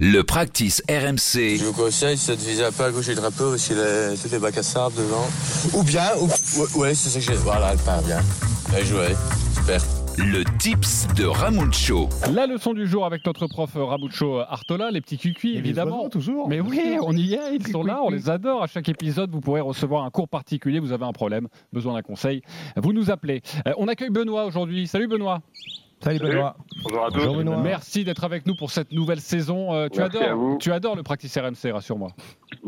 Le practice RMC. Je vous conseille, ça de viser un peu à gauche du drapeau, aussi les, toutes les bacs à sable devant. Ou bien, ou, ou- ouais, c'est ça que j'ai. Voilà, elle part bien. Bien joué. Super. Le tips de Ramucho. La leçon du jour avec notre prof Rabucho Artola, les petits cucuis évidemment. toujours. Mais oui, on y est, ils sont là, on les adore. À chaque épisode, vous pourrez recevoir un cours particulier. Vous avez un problème, besoin d'un conseil, vous nous appelez. Euh, on accueille Benoît aujourd'hui. Salut Benoît. Salut Benoît. Bonjour à tous. Bonjour Benoît. Merci d'être avec nous pour cette nouvelle saison. Euh, tu, Merci à adores, vous. tu adores le practice RMC, rassure-moi.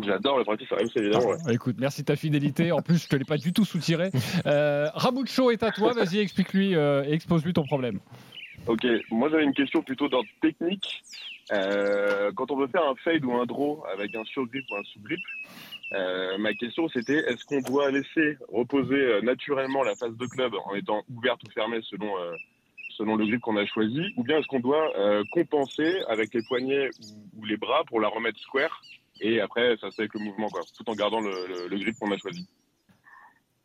J'adore le pratique RMC, évidemment. ouais. Ah, Écoute, merci de ta fidélité. En plus, je te l'ai pas du tout soutiré. Euh, Rabucho est à toi. Vas-y, explique-lui euh, et expose-lui ton problème. Ok, moi j'avais une question plutôt d'ordre technique. Euh, quand on veut faire un fade ou un draw avec un surgrip ou un sous-grip, euh, ma question c'était est-ce qu'on doit laisser reposer euh, naturellement la face de club en étant ouverte ou fermée selon, euh, selon le grip qu'on a choisi, ou bien est-ce qu'on doit euh, compenser avec les poignets ou, ou les bras pour la remettre square et après ça se fait avec le mouvement, quoi, tout en gardant le, le- le grip qu'on a choisi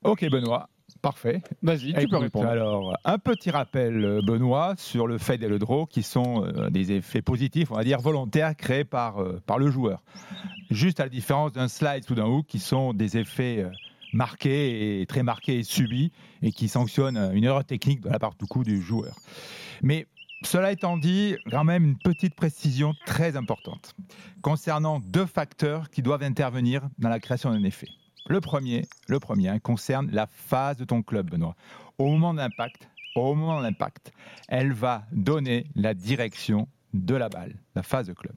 Ok Benoît, parfait. Vas-y, tu peux répondre. Alors, un petit rappel, euh, Benoît, sur le fade et le draw, qui sont euh, des effets positifs, on va dire volontaires, créés par, par le joueur. Juste à la différence d'un slide ou d'un hook, qui sont des effets marqués et très marqués et subis, et qui sanctionnent euh, une erreur technique de la part du coup du joueur. Mais cela étant dit, quand même une petite précision très importante concernant deux facteurs qui doivent intervenir dans la création d'un effet. Le premier, le premier hein, concerne la phase de ton club, Benoît. Au moment de l'impact, au moment de l'impact, elle va donner la direction de la balle, la phase de club.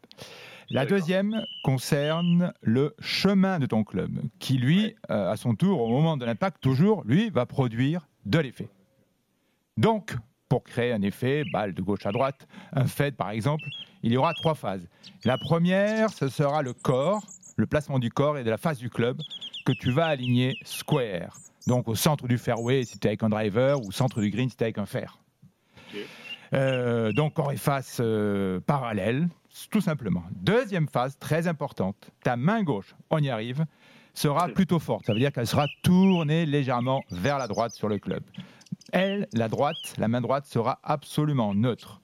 La deuxième concerne le chemin de ton club, qui lui, euh, à son tour, au moment de l'impact, toujours, lui, va produire de l'effet. Donc, pour créer un effet, balle de gauche à droite, un fade par exemple, il y aura trois phases. La première, ce sera le corps, le placement du corps et de la face du club que tu vas aligner square. Donc au centre du fairway si tu es avec un driver ou au centre du green si tu es avec un fer. Euh, donc et face euh, parallèles, tout simplement. Deuxième phase, très importante, ta main gauche, on y arrive, sera plutôt forte. Ça veut dire qu'elle sera tournée légèrement vers la droite sur le club. Elle, la droite, la main droite sera absolument neutre.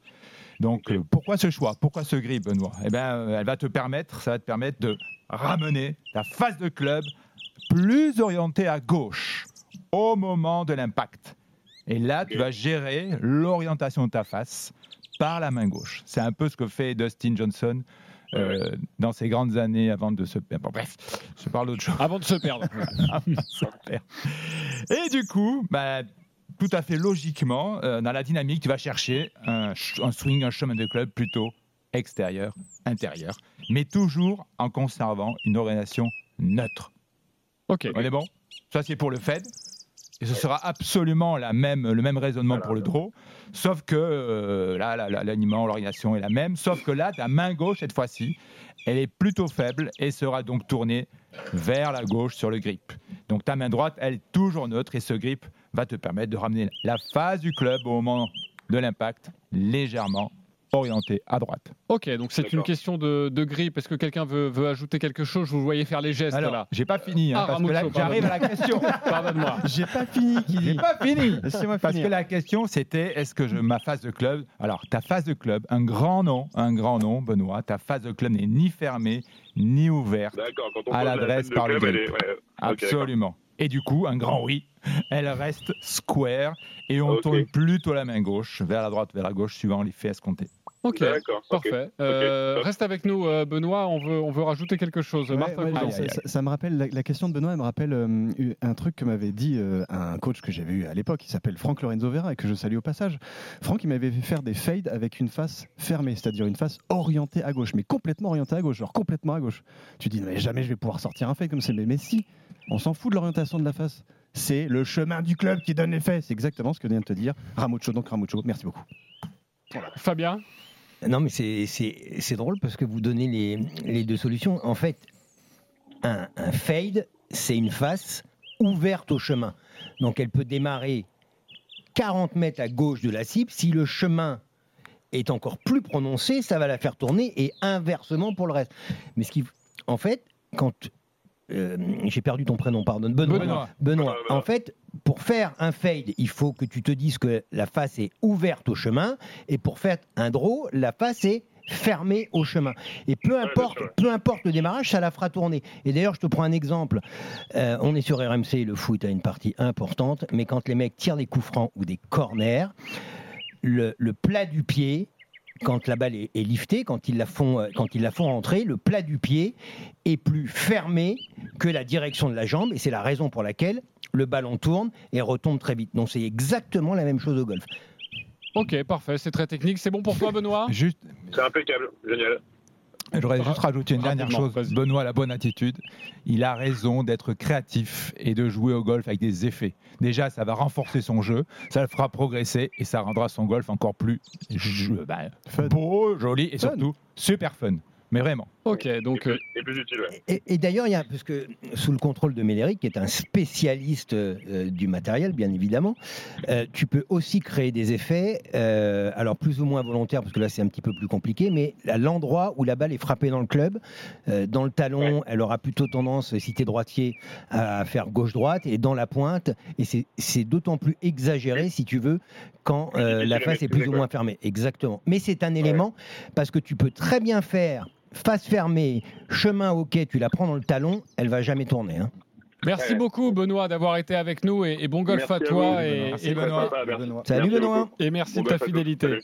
Donc, euh, pourquoi ce choix? Pourquoi ce grip, Benoît? Eh bien, euh, elle va te permettre, ça va te permettre de ramener ta face de club plus orientée à gauche au moment de l'impact. Et là, tu vas gérer l'orientation de ta face par la main gauche. C'est un peu ce que fait Dustin Johnson euh, dans ses grandes années avant de se... Bon, bref, je parle d'autre chose. Avant de se perdre. Super. Et du coup, bah, tout à fait logiquement, euh, dans la dynamique, tu vas chercher un, un swing, un chemin de club plutôt extérieur, intérieur, mais toujours en conservant une orientation neutre. ok. On est bon? Ça, c'est pour le Fed. Et ce sera absolument la même, le même raisonnement pour le draw, sauf que euh, là, la- la- l'aliment, l'orientation est la même, sauf que là, ta main gauche, cette fois-ci, elle est plutôt faible et sera donc tournée vers la gauche sur le grip. Donc ta main droite, elle est toujours neutre et ce grip va te permettre de ramener la phase du club au moment de l'impact légèrement orientée à droite. Ok, donc c'est une question de, de grip. Est-ce que quelqu'un veut, veut ajouter quelque chose Je vous voyais faire les gestes Alors, là. j'ai pas fini, hein, Ah, parce que j'arrive à la question. Pardonne-moi. J'ai pas fini, qui J'ai pas fini. Laissez-moi Parce finir. que la question, c'était est-ce que je, ma phase de club. Alors, ta phase de club, un grand nom, un grand nom, Benoît, ta phase de club n'est ni fermée ni ouverte. D'accord, quand on À la l'adresse par le club, est- ouais. Absolument. Et du coup, un grand oui, elle reste square et on tourne plutôt la main gauche vers la droite, vers la gauche, suivant les faits escomptés. Ok, parfait. Euh, reste avec nous, euh, Benoît. On veud, on veut rajouter quelque chose. Ouais, Martin ouais, Cousin. Aïe, ça, aïe, ça- ça me rappelle la, la question de Benoît, elle me rappelle euh, un truc que m'avait dit euh, un coach que j'avais eu à l'époque, qui s'appelle Franck Lorenzo Vera et que je salue au passage. Franck, il m'avait fait faire des fades avec une face fermée, c'est-à-dire une face orientée à gauche, mais complètement orientée à gauche, genre complètement à gauche. Tu dis mais jamais je vais pouvoir sortir un fade comme ça, mais, mais si, on s'en fout de l'orientation de la face. C'est le chemin du club qui donne l'effet. C'est exactement ce que vient de te dire Ramucho. Donc Ramucho, merci beaucoup. Fabien? Non, mais c'est- c'est c'est drôle parce que vous donnez les, les deux solutions. En fait, un, un fade, c'est une face ouverte au chemin. Donc elle peut démarrer 40 mètres à gauche de la cible. Si le chemin est encore plus prononcé, ça va la faire tourner et inversement pour le reste. Mais ce qui, en fait, quand euh, j'ai perdu ton prénom, pardonne, Benoît. Benoît. Benoît, en fait, pour faire un fade, il faut que tu te dises que la face est ouverte au chemin, et pour faire un draw, la face est fermée au chemin. Et peu importe, sûr, ouais. peu importe le démarrage, ça la fera tourner. Et d'ailleurs, je te prends un exemple. Euh, on est sur RMC, le foot a une partie importante, mais quand les mecs tirent des coups francs ou des corners, le, le plat du pied, quand la balle est, est liftée, quand ils, la font, euh, quand ils la font rentrer, le plat du pied est plus fermé que la direction de la jambe, et c'est la raison pour laquelle le ballon tourne et retombe très vite. Donc c'est exactement la même chose au golf. Ok, parfait, c'est très technique. C'est bon pour toi, Benoît? Juste, C'est impeccable, génial. j'aurais juste rajouté une dernière chose. Benoît a la bonne attitude. Il a raison d'être créatif et de jouer au golf avec des effets. Déjà, ça va renforcer son jeu, ça le fera progresser et ça rendra son golf encore plus bah, beau, joli et Fun. surtout super fun. Mais vraiment. Ok, donc et, euh, plus, et plus utile, ouais. Et, et d'ailleurs, il y a, parce que sous le contrôle de Médéric, qui est un spécialiste euh, du matériel, bien évidemment, euh, tu peux aussi créer des effets, euh, alors plus ou moins volontaires, parce que là c'est un petit peu plus compliqué, mais à l'endroit où la balle est frappée dans le club, euh, dans le talon, elle aura plutôt tendance, si tu es droitier, à faire gauche-droite, et dans la pointe, et c'est- d'autant plus exagéré, si tu veux, quand euh, la face est plus ou moins fermée. Exactement. Mais c'est un élément, parce que tu peux très bien faire face fermée, chemin au quai, tu la prends dans le talon, elle va jamais tourner. hein. merci Ouais. beaucoup, Benoît, d'avoir été avec nous et, et bon golf Merci à à toi vous, et, Benoît. Merci. Salut Merci Benoît beaucoup. et merci Bon de ta fidélité. Salut.